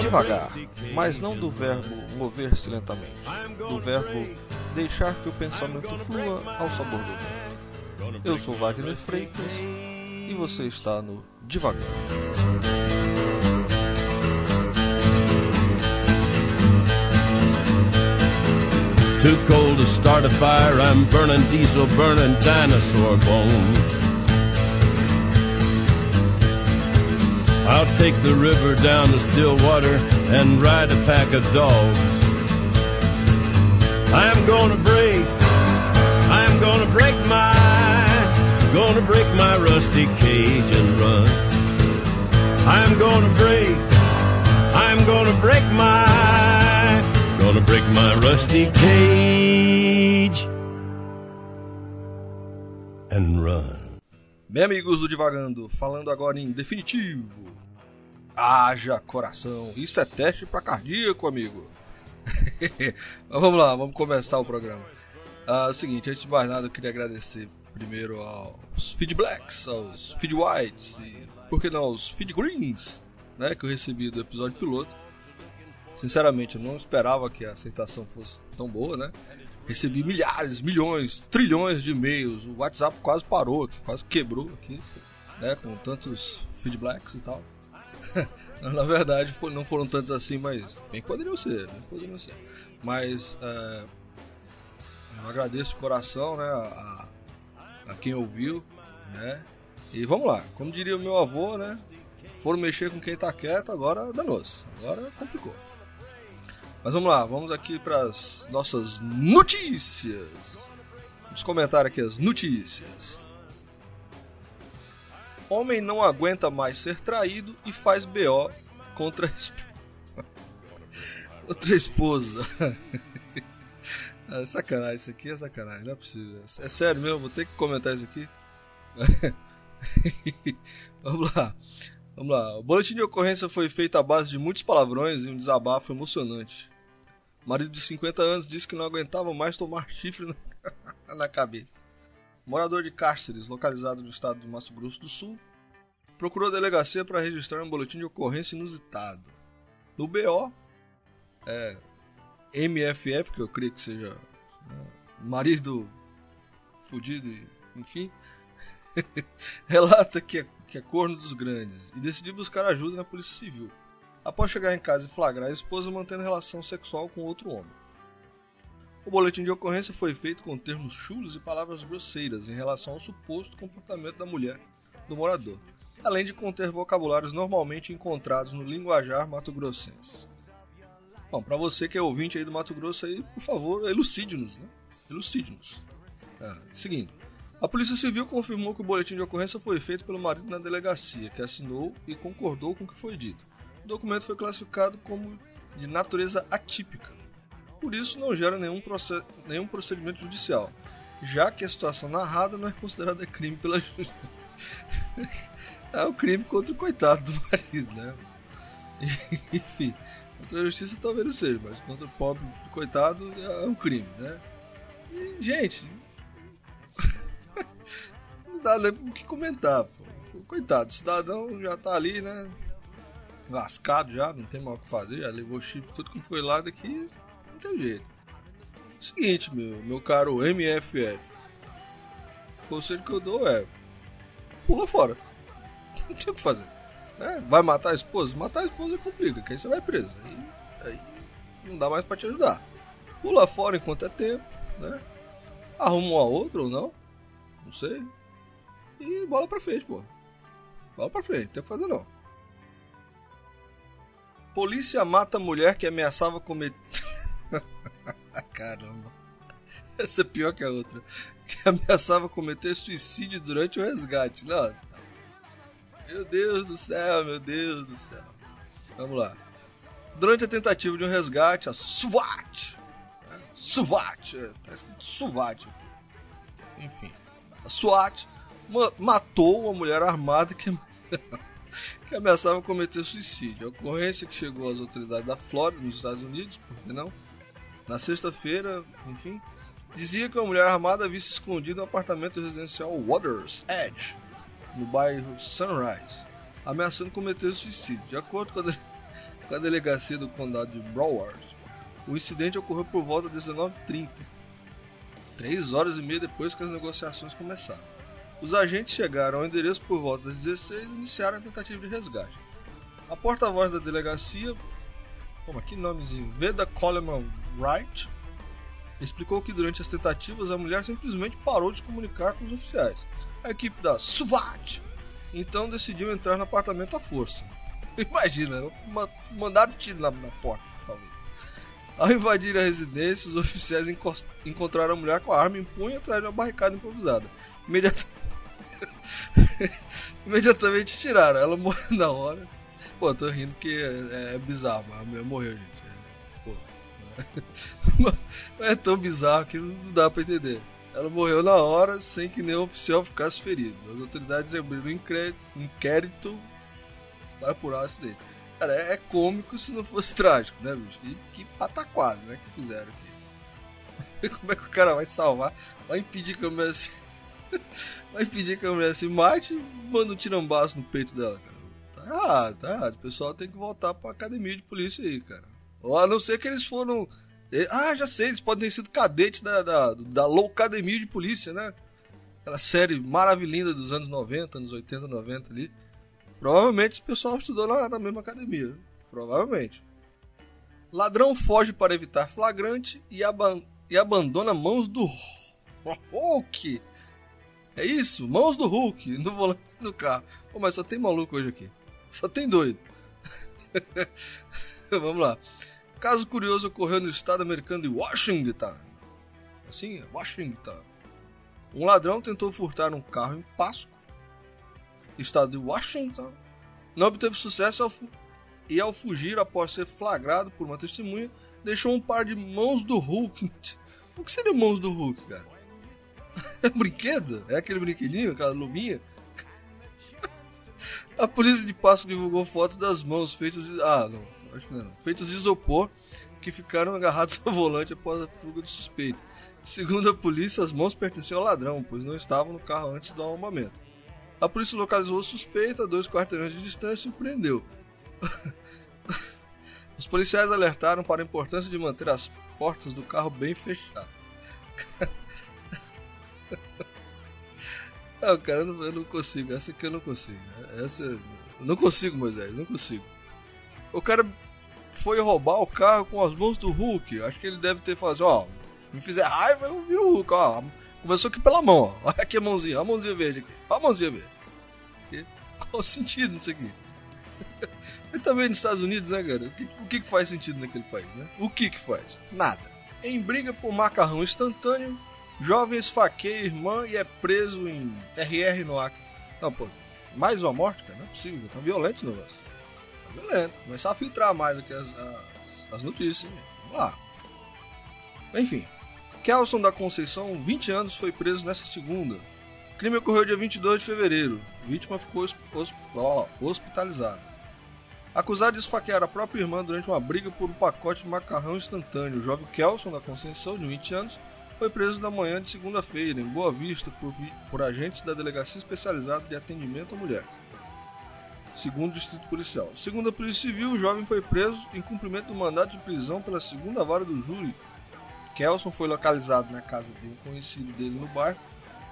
Devagar, mas não do verbo mover-se lentamente, do verbo deixar que o pensamento flua ao sabor do vento. Eu sou Wagner Freitas e você está no Devagar. Too cold to start a fire, I'm burning diesel, burning dinosaur bones. I'll take the river down to still water and ride a pack of dogs. I'm gonna break, I'm gonna break my, gonna break my rusty cage and run. I'm gonna break, I'm gonna break my, gonna break my rusty cage and run. Bem, amigos do Divagando, falando agora em definitivo. Haja coração. Isso é teste para cardíaco, amigo. Mas vamos lá, vamos começar o programa. Ah, é o seguinte, antes de mais nada, eu queria agradecer primeiro aos Feed Blacks, aos Feed Whites e, por que não, aos Feed Greens, né, que eu recebi do episódio piloto. Sinceramente, eu não esperava que a aceitação fosse tão boa, né? Recebi milhares, milhões, trilhões de e-mails. O WhatsApp quase parou quase quebrou aqui, né? Com tantos feedbacks e tal. Na verdade, não foram tantos assim, mas bem poderiam ser, bem poderiam ser. Mas é, eu agradeço de coração, né? A, a quem ouviu, né? E vamos lá, como diria o meu avô, né? Foram mexer com quem tá quieto, agora danou-se. Agora complicou. Mas vamos lá, vamos aqui para as nossas notícias. Vamos comentar aqui as notícias. Homem não aguenta mais ser traído e faz BO contra a, esp... contra a esposa. É sacanagem, isso aqui é sacanagem, não é possível. É sério mesmo, vou ter que comentar isso aqui. Vamos lá. Vamos lá. O boletim de ocorrência foi feito à base de muitos palavrões e um desabafo emocionante. O marido de 50 anos disse que não aguentava mais tomar chifre na cabeça. Morador de Cáceres, localizado no estado do Mato Grosso do Sul, procurou a delegacia para registrar um boletim de ocorrência inusitado. No BO, é, MFF, que eu creio que seja né, marido fudido, enfim, relata que é, que é corno dos grandes e decidiu buscar ajuda na Polícia Civil, após chegar em casa e flagrar a esposa mantendo relação sexual com outro homem. O boletim de ocorrência foi feito com termos chulos e palavras grosseiras em relação ao suposto comportamento da mulher do morador, além de conter vocabulários normalmente encontrados no linguajar mato-grossense. Bom, para você que é ouvinte aí do Mato Grosso aí, por favor, elucide-nos, né? Elucide-nos. Ah, seguindo. A Polícia Civil confirmou que o boletim de ocorrência foi feito pelo marido na delegacia, que assinou e concordou com o que foi dito. O documento foi classificado como de natureza atípica. Por isso, não gera nenhum, proce- nenhum procedimento judicial, já que a situação narrada não é considerada crime pela justiça. é o crime contra o coitado do marido, né? Enfim, contra a justiça talvez não seja, mas contra o pobre coitado é um crime, né? E, gente, não dá nem o que comentar, pô. Coitado, o cidadão já tá ali, né? Lascado já, não tem mal o que fazer, já levou chifre, tudo que foi lá daqui, não tem jeito. Seguinte, meu, meu caro MFF. O conselho que eu dou é. Pula fora. Não tem o que fazer. Né? Vai matar a esposa? Matar a esposa complica, que aí você vai preso. Aí, aí não dá mais pra te ajudar. Pula fora enquanto é tempo, né? Arruma uma outra ou não. Não sei. E bola pra frente, pô. Bola pra frente, não tem o que fazer não. Polícia mata mulher que ameaçava cometer. Caramba. Essa é pior que a outra. Que ameaçava cometer suicídio durante o resgate. Não. Meu Deus do céu, meu Deus do céu. Vamos lá. Durante a tentativa de um resgate, a SWAT. SWAT. É, tá escrito SWAT aqui. Enfim. A SWAT matou uma mulher armada que, que ameaçava cometer suicídio. A ocorrência que chegou às autoridades da Flórida, nos Estados Unidos, por que não? Na sexta-feira, enfim, dizia que uma mulher armada havia se escondido no apartamento residencial Waters Edge, no bairro Sunrise, ameaçando cometer suicídio. De acordo com a, de... com a delegacia do condado de Broward, o incidente ocorreu por volta das 19h30, três horas e meia depois que as negociações começaram. Os agentes chegaram ao endereço por volta das 16 e iniciaram a tentativa de resgate. A porta-voz da delegacia, como aqui nomezinho, Veda Coleman Wright, explicou que durante as tentativas a mulher simplesmente parou de comunicar com os oficiais. A equipe da SWAT então decidiu entrar no apartamento à força. Imagina, mandaram tiro na, na porta, talvez. Ao invadir a residência, os oficiais encontraram a mulher com a arma em punho atrás de uma barricada improvisada. Imediatamente, Imediatamente tiraram. Ela morreu na hora. Pô, tô rindo porque é, é bizarro, mas a mulher morreu, gente. É, pô. é tão bizarro que não dá pra entender. Ela morreu na hora sem que nenhum oficial ficasse ferido. As autoridades abriram um inquérito para apurar o acidente. Cara, é, é cômico se não fosse trágico, né, bicho? Que, que pataquada, né, que fizeram aqui. Como é que o cara vai salvar? Vai impedir que a mulher se... vai impedir que a mulher se mate e manda um tirambaço no peito dela, cara. Errado, tá errado. O pessoal tem que voltar pra academia de polícia aí, cara. Ou a não ser que eles foram ah, já sei, eles podem ter sido cadetes da, da, da Loucademia de Polícia, né? Aquela série maravilhosa dos anos 90, anos 80, 90 ali. Provavelmente esse pessoal estudou lá na mesma academia. Provavelmente. Ladrão foge para evitar flagrante e, aban e abandona mãos do Hulk. É isso, mãos do Hulk no volante do carro. Pô, mas só tem maluco hoje aqui. Só tem doido. Vamos lá. Caso curioso ocorreu no estado americano de Washington. Assim, Washington. Um ladrão tentou furtar um carro em Pasco, estado de Washington. Não obteve sucesso ao e, ao fugir após ser flagrado por uma testemunha, deixou um par de mãos do Hulk. O que seria mãos do Hulk, cara? É brinquedo? É aquele brinquedinho, aquela luvinha? A polícia de Pasco divulgou fotos das mãos feitas. Ah, não acho que não, feitos de isopor que ficaram agarrados ao volante após a fuga do suspeito. Segundo a polícia, as mãos pertenciam ao ladrão, pois não estavam no carro antes do arrombamento. A polícia localizou o suspeito a dois quarteirões de distância e o prendeu. Os policiais alertaram para a importância de manter as portas do carro bem fechadas. Não, cara, não, eu não, consigo. Essa aqui eu não consigo. Essa. Não consigo, Moisés, não consigo. O cara foi roubar o carro com as mãos do Hulk. Acho que ele deve ter falado assim, ó, me fizer raiva, eu viro o Hulk, ó. Começou aqui pela mão, ó. Olha aqui a mãozinha, ó a mãozinha verde aqui. Olha a mãozinha verde. Qual o sentido isso aqui? Mas também nos Estados Unidos, né, cara? O que, o que faz sentido naquele país, né? O que que faz? Nada. Em briga por macarrão instantâneo, jovem esfaqueia irmã e é preso em RR no Acre. Não, pô, mais uma morte, cara? Não é possível, tá violento esse negócio violento. Começar a filtrar mais que as, as, as notícias. Vamos lá. Enfim. Kelson da Conceição, 20 anos, foi preso nesta segunda. O crime ocorreu dia 22 de fevereiro. A vítima ficou hospitalizada. Acusado de esfaquear a própria irmã durante uma briga por um pacote de macarrão instantâneo, o jovem Kelson da Conceição, de 20 anos, foi preso na manhã de segunda-feira, em Boa Vista, por, por agentes da Delegacia Especializada de Atendimento à Mulher segundo o Distrito Policial. Segundo a Polícia Civil, o jovem foi preso em cumprimento do mandato de prisão pela segunda vara do júri. Kelson foi localizado na casa de um conhecido dele no bairro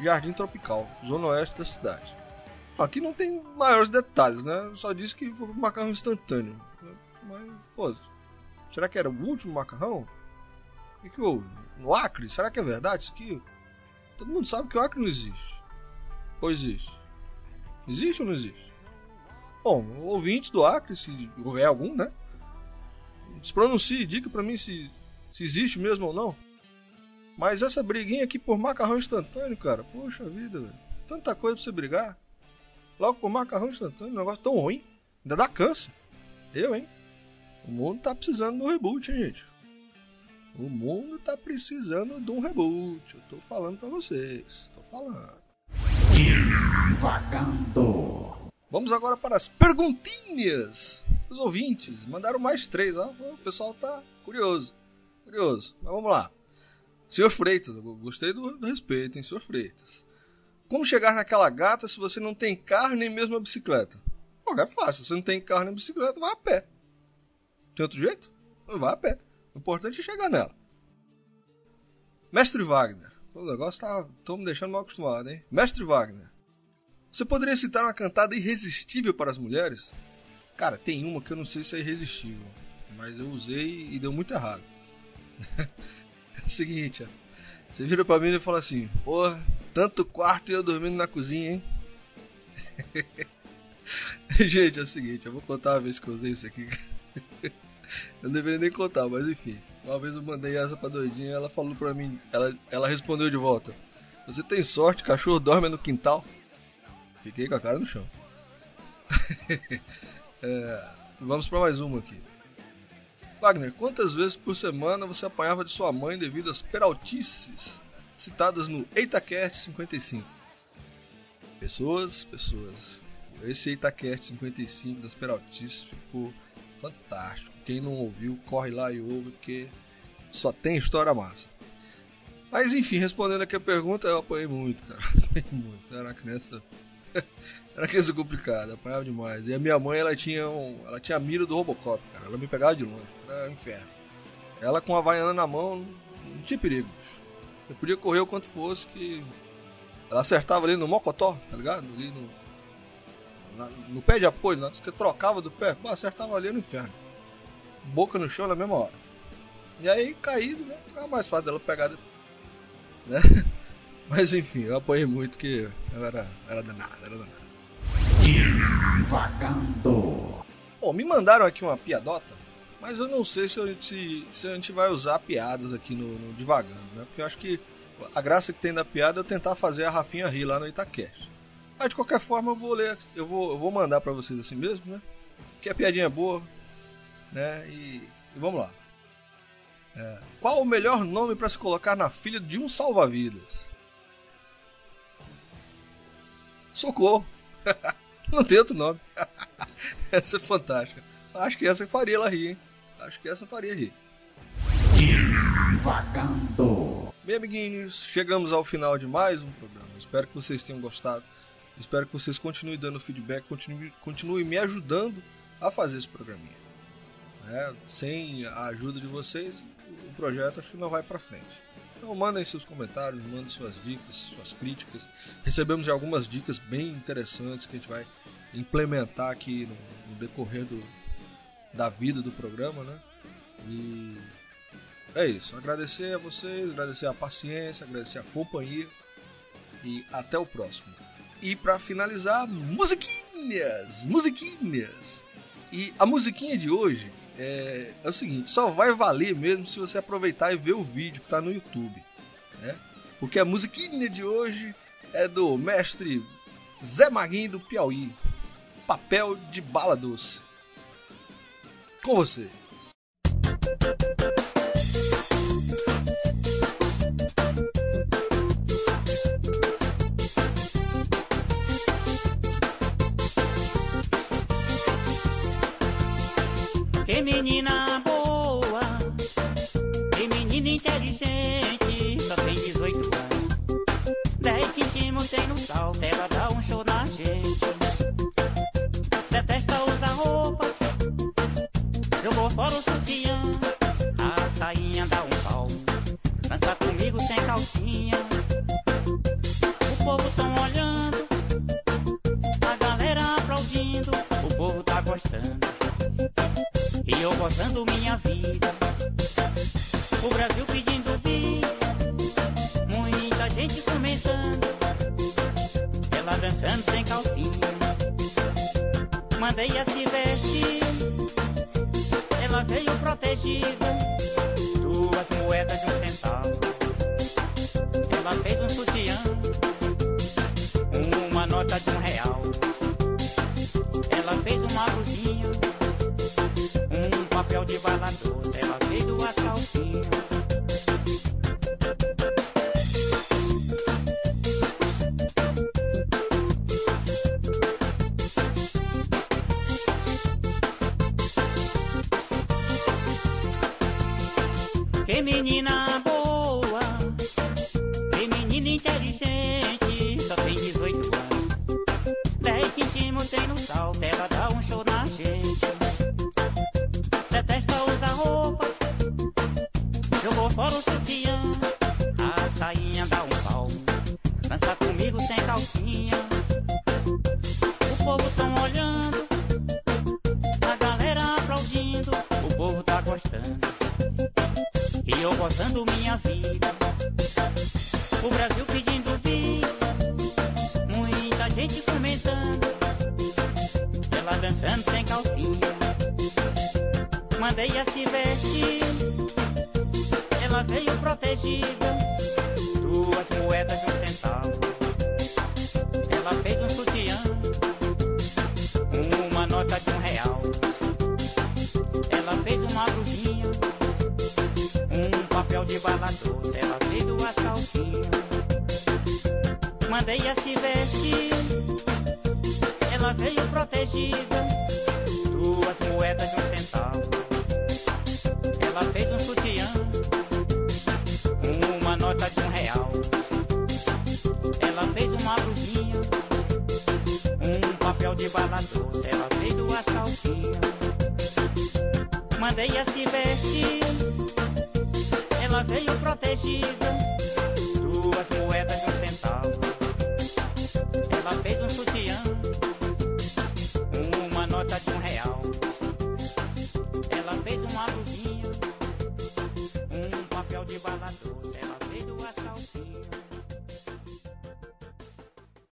Jardim Tropical, zona oeste da cidade. Aqui não tem maiores detalhes, né? Só disse que foi um macarrão instantâneo. Mas, pô, será que era o último macarrão? O que, que houve? No Acre? Será que é verdade isso aqui? Todo mundo sabe que o Acre não existe. Ou existe? Existe ou não existe? Bom, ouvinte do Acre, se houver algum, né? Se pronuncie, diga para mim se, se existe mesmo ou não. Mas essa briguinha aqui por macarrão instantâneo, cara, poxa vida, velho. Tanta coisa pra você brigar. Logo por macarrão instantâneo, um negócio tão ruim. Ainda dá câncer. Eu, hein? O mundo tá precisando um reboot, hein, gente? O mundo tá precisando de um reboot. Eu tô falando pra vocês. Tô falando. Vagando. Vamos agora para as perguntinhas dos ouvintes. Mandaram mais três, ó. O pessoal tá curioso. Curioso. Mas vamos lá. Senhor Freitas, gostei do, do respeito, hein, senhor Freitas. Como chegar naquela gata se você não tem carro nem mesmo a bicicleta? Pô, é fácil. Se você não tem carro nem bicicleta, vai a pé. Tem outro jeito? Vai a pé. Importante é chegar nela. Mestre Wagner. O negócio tá. Tô me deixando mal acostumado, hein? Mestre Wagner. Você poderia citar uma cantada irresistível para as mulheres? Cara, tem uma que eu não sei se é irresistível. Mas eu usei e deu muito errado. é o seguinte. Você vira pra mim e fala assim: Porra, tanto quarto e eu dormindo na cozinha, hein? Gente, é o seguinte, eu vou contar uma vez que eu usei isso aqui. Eu não deveria nem contar, mas enfim. Uma vez eu mandei essa pra doidinha ela falou pra mim, ela, ela respondeu de volta: Você tem sorte, cachorro dorme no quintal. Fiquei com a cara no chão. é, vamos para mais uma aqui. Wagner, quantas vezes por semana você apanhava de sua mãe devido às peraltices citadas no EitaCast 55? Pessoas, pessoas. Esse EitaCast 55 das peraltices ficou fantástico. Quem não ouviu, corre lá e ouve, porque só tem história massa. Mas enfim, respondendo aqui a pergunta, eu apanhei muito, cara. Apanhei muito. Era uma criança. Era criança complicada, apanhava demais. E a minha mãe, ela tinha um... ela tinha a mira do Robocop, cara. Ela me pegava de longe. Era um inferno. Ela com a vaiana na mão, não tinha perigo. Eu podia correr o quanto fosse que. Ela acertava ali no mocotó, tá ligado? Ali no. Na, no pé de apoio, né? você trocava do pé, acertava ali no inferno. Boca no chão na mesma hora. E aí, caído, né? Ficava mais fácil dela pegar. Né? Mas enfim, eu apoiei muito que eu era, era danado, era danado. Vagando. Bom, me mandaram aqui uma piadota, mas eu não sei se, eu, se, se a gente vai usar piadas aqui no, no Divagando, né? Porque eu acho que a graça que tem da piada é eu tentar fazer a Rafinha rir lá no Itacast. Mas de qualquer forma eu vou ler, eu vou, eu vou mandar para vocês assim mesmo, né? Que a piadinha é boa, né? E, e vamos lá. É, qual o melhor nome para se colocar na filha de um salva-vidas? Socorro! Não tem outro nome. essa é fantástica. Acho que essa faria ela rir, hein? Acho que essa faria rir. Vagando. Bem, amiguinhos, chegamos ao final de mais um programa. Espero que vocês tenham gostado. Espero que vocês continuem dando feedback, continuem, continuem me ajudando a fazer esse programinha. Né? Sem a ajuda de vocês, o projeto acho que não vai para frente. Então mandem seus comentários, mandem suas dicas, suas críticas. Recebemos já algumas dicas bem interessantes que a gente vai implementar aqui no, no decorrer do, da vida do programa, né? E é isso. Agradecer a vocês, agradecer a paciência, agradecer a companhia e até o próximo. E para finalizar, musiquinhas, musiquinhas. E a musiquinha de hoje é, é, o seguinte, só vai valer mesmo se você aproveitar e ver o vídeo que está no YouTube, né? Porque a musiquinha de hoje é do mestre Zé Maguinho do Piauí, papel de bala doce. Com vocês. Que menina boa, que menina inteligente, só tem 18 anos. 10 centímetros tem no salto, ela dá um show na gente. Detesta usar roupas, jogou fora o sutiã, a sainha dá um pau. Dança comigo sem calcinha, o povo tão olhando, a galera aplaudindo, o povo tá gostando. Eu gozando minha vida. O Brasil pedindo bis, muita gente comentando. Ela dançando sem calcinha. Mandei a se vestir, ela veio protegida. Duas moedas de um centavo. Ela fez um sutiã, uma nota de um real. Ela fez uma blusinha papel de bala doce, ela fez duas calcinhas. Que menina jogou fora o sutiã, Duas moedas de um centavo. Ela fez um sutiã, uma nota de um real. Ela fez uma blusinha um papel de bala doce, ela fez duas calcinhas. Mandei a se vestir, ela veio protegida, duas moedas de um centavo. Ela fez um sutiã, uma nota de um de bala doce, ela fez duas calcinhas. Mandei a se vestir ela veio protegida, duas moedas de um centavo.